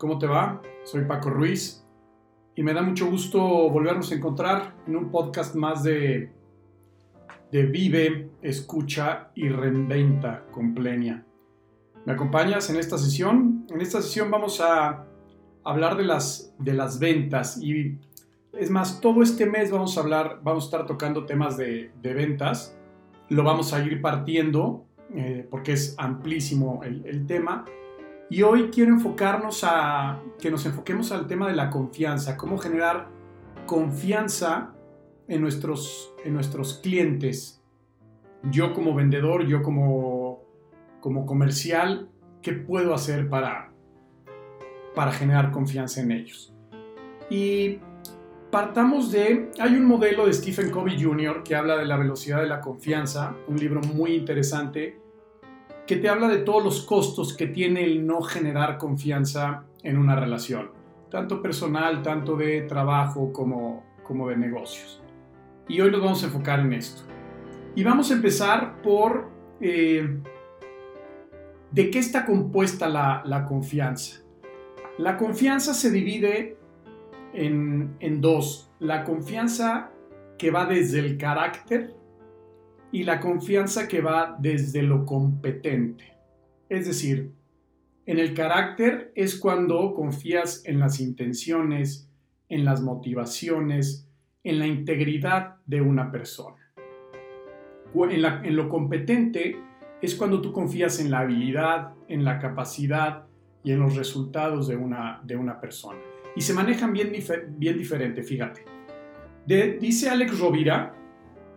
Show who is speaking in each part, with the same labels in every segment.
Speaker 1: ¿Cómo te va? Soy Paco Ruiz y me da mucho gusto volvernos a encontrar en un podcast más de, de Vive, Escucha y Reinventa con Plenia. ¿Me acompañas en esta sesión? En esta sesión vamos a hablar de las, de las ventas y es más, todo este mes vamos a hablar, vamos a estar tocando temas de, de ventas. Lo vamos a ir partiendo eh, porque es amplísimo el, el tema y hoy quiero enfocarnos a que nos enfoquemos al tema de la confianza, cómo generar confianza en nuestros, en nuestros clientes. Yo como vendedor, yo como, como comercial, ¿qué puedo hacer para, para generar confianza en ellos? Y partamos de, hay un modelo de Stephen Covey Jr. que habla de la velocidad de la confianza, un libro muy interesante que te habla de todos los costos que tiene el no generar confianza en una relación, tanto personal, tanto de trabajo como, como de negocios. Y hoy nos vamos a enfocar en esto. Y vamos a empezar por eh, de qué está compuesta la, la, confianza. La confianza se divide en, en dos. La confianza que va desde el carácter y la confianza que va desde lo competente. Es decir, en el carácter es cuando confías en las intenciones, en las motivaciones, en la integridad de una persona. En, lo competente es cuando tú confías en la habilidad, en la capacidad y en los resultados de una, de una persona. Y se manejan bien, bien diferente, fíjate. dice Alex Rovira,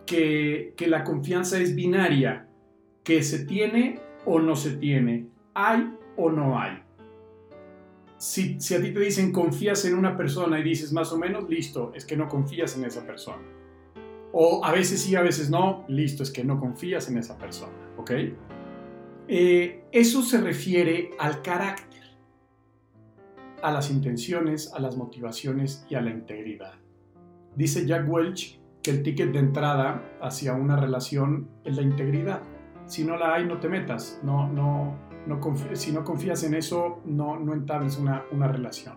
Speaker 1: que, la confianza es binaria, que se tiene o no se tiene, hay o no hay. Si, a ti te dicen confías en una persona y dices más o menos, listo, es que no confías en esa persona. O a veces sí, a veces no, listo, es que no confías en esa persona, ¿ok? Eh, eso se refiere al carácter, a las intenciones, a las motivaciones y a la integridad. Dice Jack Welch que el ticket de entrada hacia una relación es la integridad. Si no la hay, no te metas. No, no, no si no confías en eso, no, no entables una, una relación.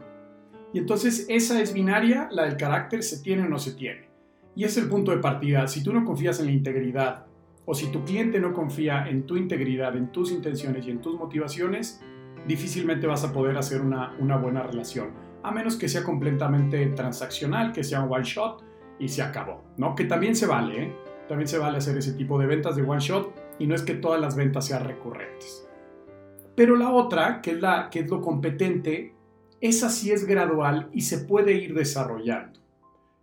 Speaker 1: Y entonces esa es binaria, la del carácter, se tiene o no se tiene. Y es el punto de partida. Si tú no confías en la integridad, o si tu cliente no confía en tu integridad, en tus intenciones y en tus motivaciones, difícilmente vas a poder hacer una, una buena relación. A menos que sea completamente transaccional, que sea un one shot, y se acabó, ¿no? Que también se vale, ¿eh? También se vale hacer ese tipo de ventas de one shot y no es que todas las ventas sean recurrentes. Pero la otra, que es, la, que es lo competente, esa sí es gradual y se puede ir desarrollando.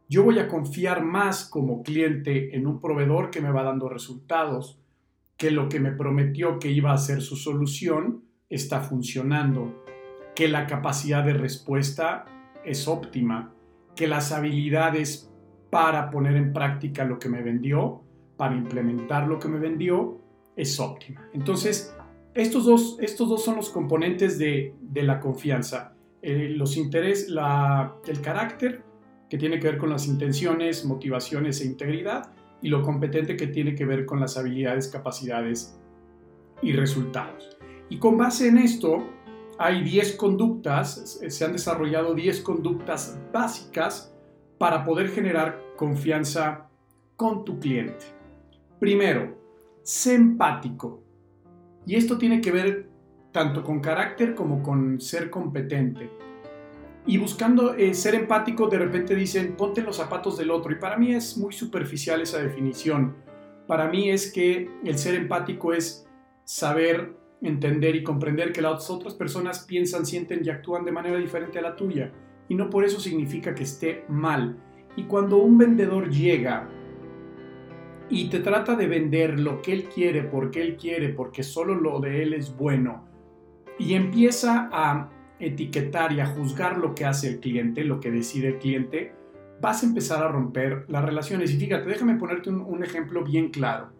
Speaker 1: Yo voy a confiar más como cliente en un proveedor que me va dando resultados, que lo que me prometió que iba a ser su solución está funcionando, que la capacidad de respuesta es óptima, que las habilidades para poner en práctica lo que me vendió, para implementar lo que me vendió, es óptima. Entonces, estos dos, estos dos son los componentes de, la confianza. Eh, los intereses, el carácter, que tiene que ver con las intenciones, motivaciones e integridad, y lo competente que tiene que ver con las habilidades, capacidades y resultados. Y con base en esto, hay 10 conductas, se han desarrollado 10 conductas básicas para poder generar confianza con tu cliente. Primero, sé empático. Y esto tiene que ver tanto con carácter como con ser competente. Y buscando eh, ser empático, de repente dicen, ponte los zapatos del otro. Y para mí es muy superficial esa definición. Para mí es que el ser empático es saber entender y comprender que las otras personas piensan, sienten y actúan de manera diferente a la tuya. Y no por eso significa que esté mal y cuando un vendedor llega y te trata de vender lo que él quiere, porque él quiere, porque solo lo de él es bueno, y empieza a etiquetar y a juzgar lo que hace el cliente, lo que decide el cliente, vas a empezar a romper las relaciones. Y fíjate, déjame ponerte un, ejemplo bien claro.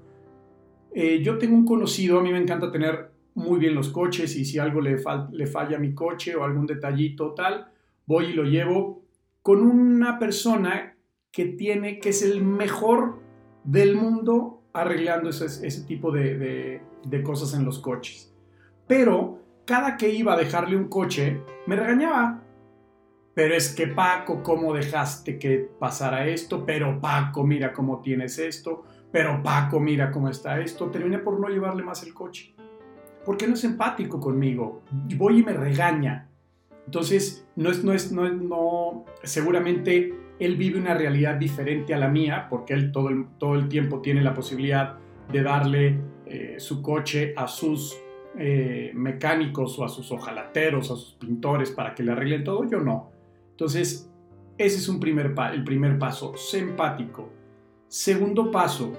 Speaker 1: Eh, yo tengo un conocido, a mí me encanta tener muy bien los coches y si algo le, le falla a mi coche o algún detallito tal, voy y lo llevo con una persona que tiene, que es el mejor del mundo arreglando ese, tipo de, de, cosas en los coches. Pero cada que iba a dejarle un coche, me regañaba. Pero es que Paco, ¿cómo dejaste que pasara esto? Pero Paco, mira cómo tienes esto. Pero Paco, mira cómo está esto. Terminé por no llevarle más el coche. Porque no es empático conmigo. Voy y me regaña. Entonces, no es, no es, no, no, seguramente él vive una realidad diferente a la mía, porque él todo el, todo el tiempo tiene la posibilidad de darle eh, su coche a sus eh, mecánicos o a sus ojalateros, a sus pintores para que le arreglen todo, yo no. Entonces, ese es un primer el primer paso, sé empático. Segundo paso,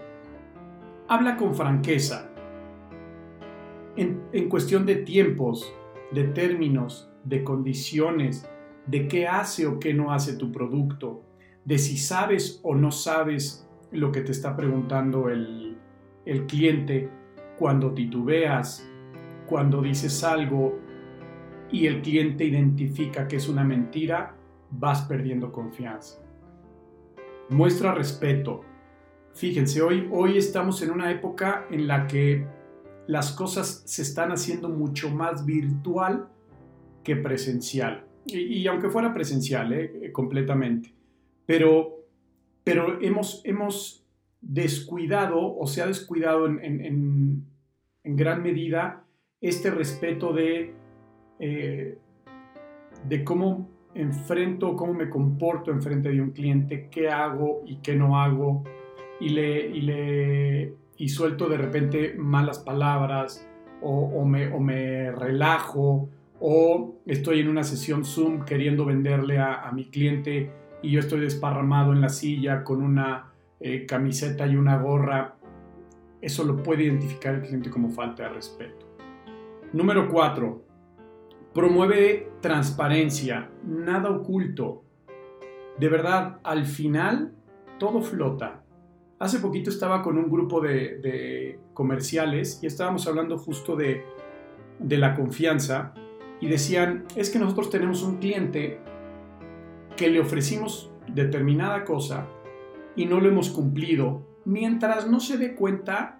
Speaker 1: habla con franqueza. En, en cuestión de tiempos, de términos, de condiciones, de qué hace o qué no hace tu producto, de si sabes o no sabes lo que te está preguntando el, el cliente cuando titubeas, cuando dices algo y el cliente identifica que es una mentira, vas perdiendo confianza. Muestra respeto. Fíjense, hoy, hoy estamos en una época en la que las cosas se están haciendo mucho más virtual que presencial. Y, aunque fuera presencial, ¿eh? completamente. Pero, pero hemos, hemos descuidado o se ha descuidado en, gran medida este respeto de, eh, de cómo enfrento, cómo me comporto enfrente de un cliente, qué hago y qué no hago, y le, y le y suelto de repente malas palabras, o, me, o me, relajo, o estoy en una sesión Zoom queriendo venderle a, mi cliente y yo estoy desparramado en la silla con una eh, camiseta y una gorra, eso lo puede identificar el cliente como falta de respeto. Número 4. Promueve transparencia, nada oculto. De verdad, al final todo flota. Hace poquito estaba con un grupo de, comerciales y estábamos hablando justo de la confianza y decían, es que nosotros tenemos un cliente que le ofrecimos determinada cosa y no lo hemos cumplido, mientras no se dé cuenta,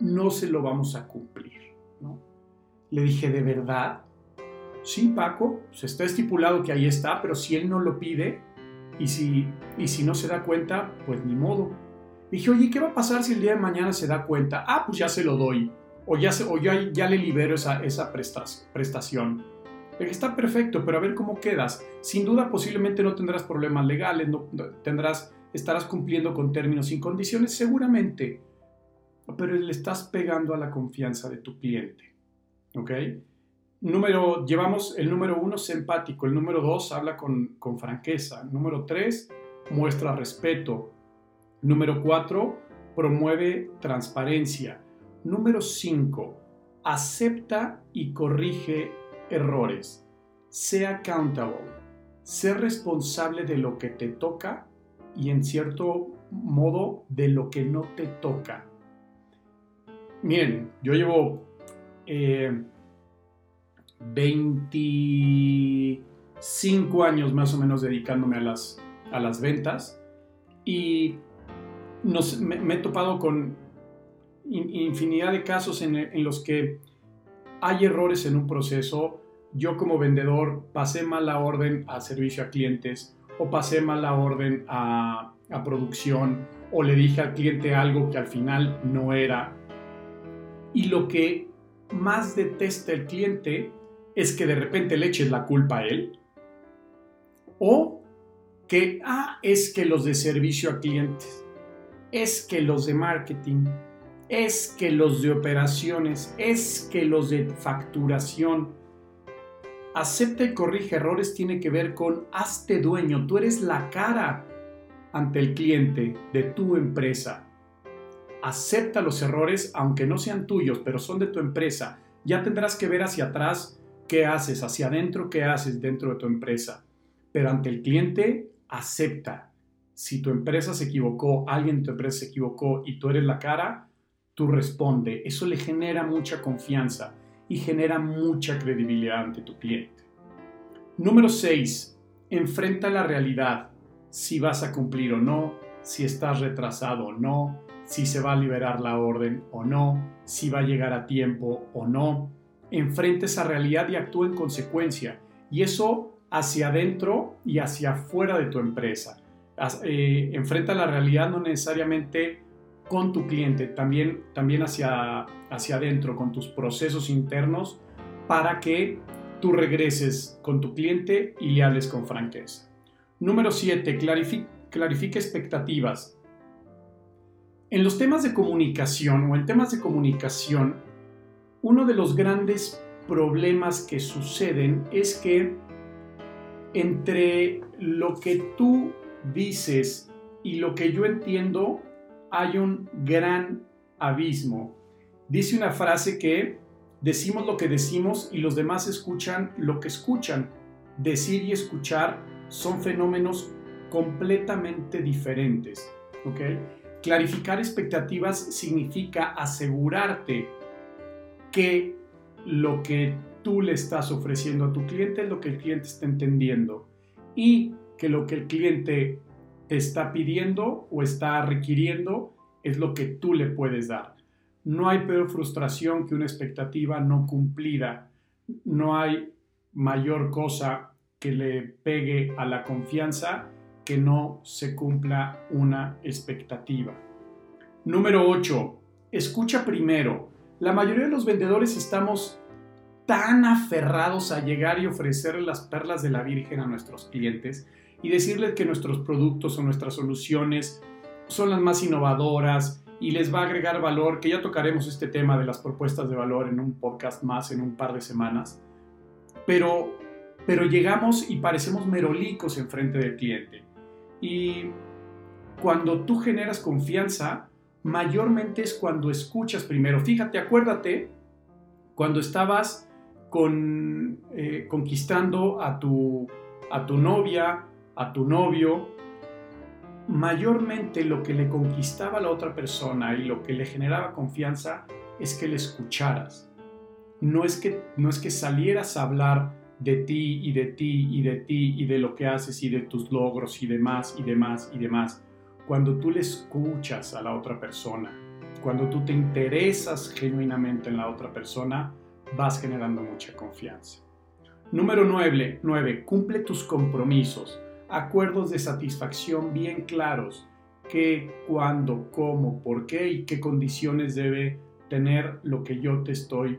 Speaker 1: no se lo vamos a cumplir. ¿no? Le dije, ¿de verdad? Sí, Paco, se está estipulado que ahí está, pero si él no lo pide y si, y si no se da cuenta, pues ni modo. Dije, oye, ¿qué va a pasar si el día de mañana se da cuenta? Ah, pues ya se lo doy. O ya, se, o ya, ya le libero esa, esa prestación. Está perfecto, pero a ver cómo quedas. Sin duda, posiblemente no tendrás problemas legales, no tendrás estarás cumpliendo con términos y condiciones seguramente, pero le estás pegando a la confianza de tu cliente. ¿Ok? Número, llevamos el número uno, es empático. El número dos, habla con, con franqueza. Número tres, muestra respeto. Número cuatro, promueve transparencia. Número cinco, acepta y corrige errores. Sea accountable. Sé responsable de lo que te toca y en cierto modo de lo que no te toca. Miren, yo llevo 25 eh, años más o menos dedicándome a las, a las ventas y me, he topado con infinidad de casos en los que hay errores en un proceso. Yo como vendedor pasé mal la orden a servicio a clientes o pasé mal la orden a, producción o le dije al cliente algo que al final no era. Y lo que más detesta el cliente es que de repente le eches la culpa a él o que, ah, es que los de servicio a clientes, es que los de marketing, es que los de operaciones, es que los de facturación, acepta y corrige errores tiene que ver con hazte dueño, tú eres la cara ante el cliente de tu empresa. Acepta los errores aunque no sean tuyos, pero son de tu empresa. Ya tendrás que ver hacia atrás qué haces, hacia adentro qué haces dentro de tu empresa. Pero ante el cliente, acepta. Si tu empresa se equivocó, alguien de tu empresa se equivocó y tú eres la cara, tú responde. Eso le genera mucha confianza y genera mucha credibilidad ante tu cliente. Número 6. Enfrenta la realidad, si vas a cumplir o no, si estás retrasado o no, si se va a liberar la orden o no, si va a llegar a tiempo o no. enfrenta esa realidad y actúa en consecuencia. Y eso hacia adentro y hacia afuera de tu empresa. Eh, enfrenta la realidad no necesariamente con tu cliente, también, también hacia, hacia adentro, con tus procesos internos, para que tú regreses con tu cliente y le hables con franqueza. Número 7. Clarifica, expectativas. En los temas de comunicación o en temas de comunicación, uno de los grandes problemas que suceden es que entre lo que tú dices y lo que yo entiendo hay un gran abismo. Dice una frase que decimos lo que decimos y los demás escuchan lo que escuchan. Decir y escuchar son fenómenos completamente diferentes. Clarificar expectativas significa asegurarte que lo que tú le estás ofreciendo a tu cliente es lo que el cliente está entendiendo y que lo que el cliente te está pidiendo o está requiriendo es lo que tú le puedes dar. No hay peor frustración que una expectativa no cumplida. No hay mayor cosa que le pegue a la confianza que no se cumpla una expectativa. Número 8. Escucha primero. La mayoría de los vendedores estamos tan aferrados a llegar y ofrecer las perlas de la Virgen a nuestros clientes y decirles que nuestros productos o nuestras soluciones son las más innovadoras y les va a agregar valor, que ya tocaremos este tema de las propuestas de valor en un podcast más en un par de semanas. Pero pero llegamos y parecemos merolicos enfrente del cliente. Y cuando tú generas confianza, mayormente es cuando escuchas primero. Fíjate, acuérdate, cuando estabas con, eh, conquistando a tu, a tu novia, a tu novio, mayormente lo que le conquistaba a la otra persona y lo que le generaba confianza es que le escucharas. No es que, no es que salieras a hablar de ti y de ti y de ti y de lo que haces y de tus logros y demás y demás y demás. Cuando tú le escuchas a la otra persona, cuando tú te interesas genuinamente en la otra persona, vas generando mucha confianza. Número 9. 9. Cumple tus compromisos. Acuerdos de satisfacción bien claros. ¿Qué, cuándo, cómo, por qué y qué condiciones debe tener lo que yo te estoy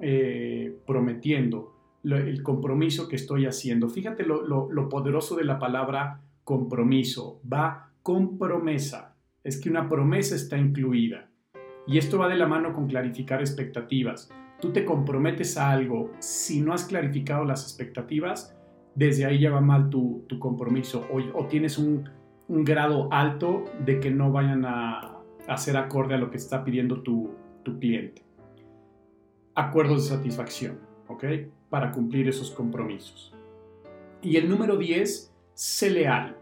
Speaker 1: eh, prometiendo el compromiso que estoy haciendo. Fíjate lo, poderoso de la palabra compromiso. Va con promesa. Es que una promesa está incluida. Y esto va de la mano con clarificar expectativas. Tú te comprometes a algo, si no has clarificado las expectativas, desde ahí ya va mal tu, compromiso o, tienes un, grado alto de que no vayan a, hacer acorde a lo que está pidiendo tu, tu cliente. Acuerdos de satisfacción, ¿ok? para cumplir esos compromisos. Y el número 10, sé leal.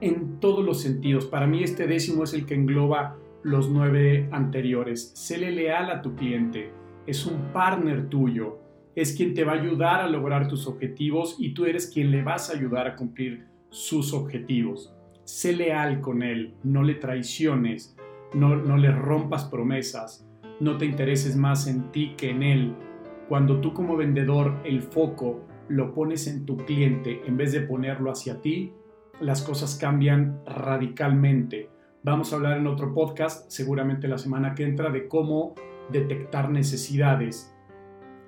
Speaker 1: En todos los sentidos. Para mí este décimo es el que engloba los nueve anteriores. Séle leal a tu cliente. Es un partner tuyo. Es quien te va a ayudar a lograr tus objetivos y tú eres quien le vas a ayudar a cumplir sus objetivos. Sé leal con él. No le traiciones. No, no le rompas promesas. No te intereses más en ti que en él cuando tú como vendedor el foco lo pones en tu cliente en vez de ponerlo hacia ti, las cosas cambian radicalmente. Vamos a hablar en otro podcast, seguramente la semana que entra, de cómo detectar necesidades.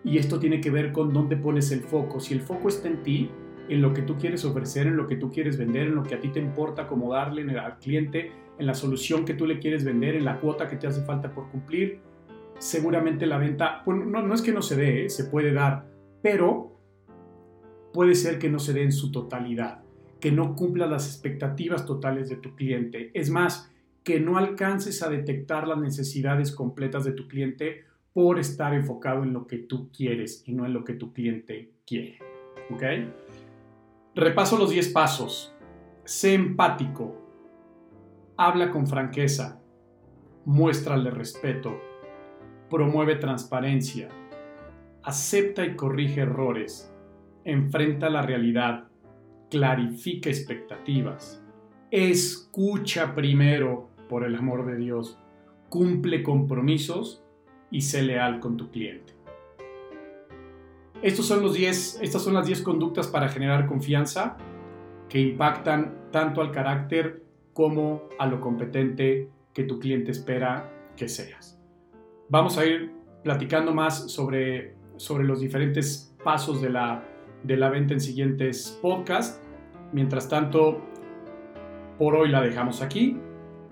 Speaker 1: Y esto tiene que ver con dónde pones el foco. Si el foco está en ti, en lo que tú quieres ofrecer, en lo que tú quieres vender, en lo que a ti te importa como darle al cliente, en la solución que tú le quieres vender, en la cuota que te hace falta por cumplir, seguramente la venta, no, es que no se dé, ¿eh? se puede dar, pero puede ser que no se dé en su totalidad, que no cumpla las expectativas totales de tu cliente. Es más, que no alcances a detectar las necesidades completas de tu cliente por estar enfocado en lo que tú quieres y no en lo que tu cliente quiere. ¿Ok? Repaso los 10 pasos. Sé empático. Habla con franqueza. Muéstrale respeto promueve transparencia, acepta y corrige errores, enfrenta la realidad, clarifica expectativas, escucha primero, por el amor de Dios, cumple compromisos y sé leal con tu cliente. Estos son los 10, estas son las 10 conductas para generar confianza que impactan tanto al carácter como a lo competente que tu cliente espera que seas. Vamos a ir platicando más sobre, sobre los diferentes pasos de la, de la venta en siguientes podcasts. Mientras tanto, por hoy la dejamos aquí.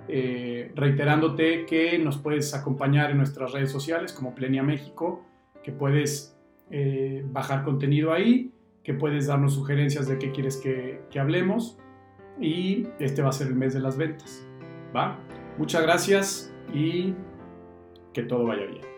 Speaker 1: Eh, reiterándote que nos puedes acompañar en nuestras redes sociales como Plenia México, que puedes eh, bajar contenido ahí, que puedes darnos sugerencias de qué quieres que, que hablemos y este va a ser el mes de las ventas. ¿va? Muchas gracias y que todo vaya bien.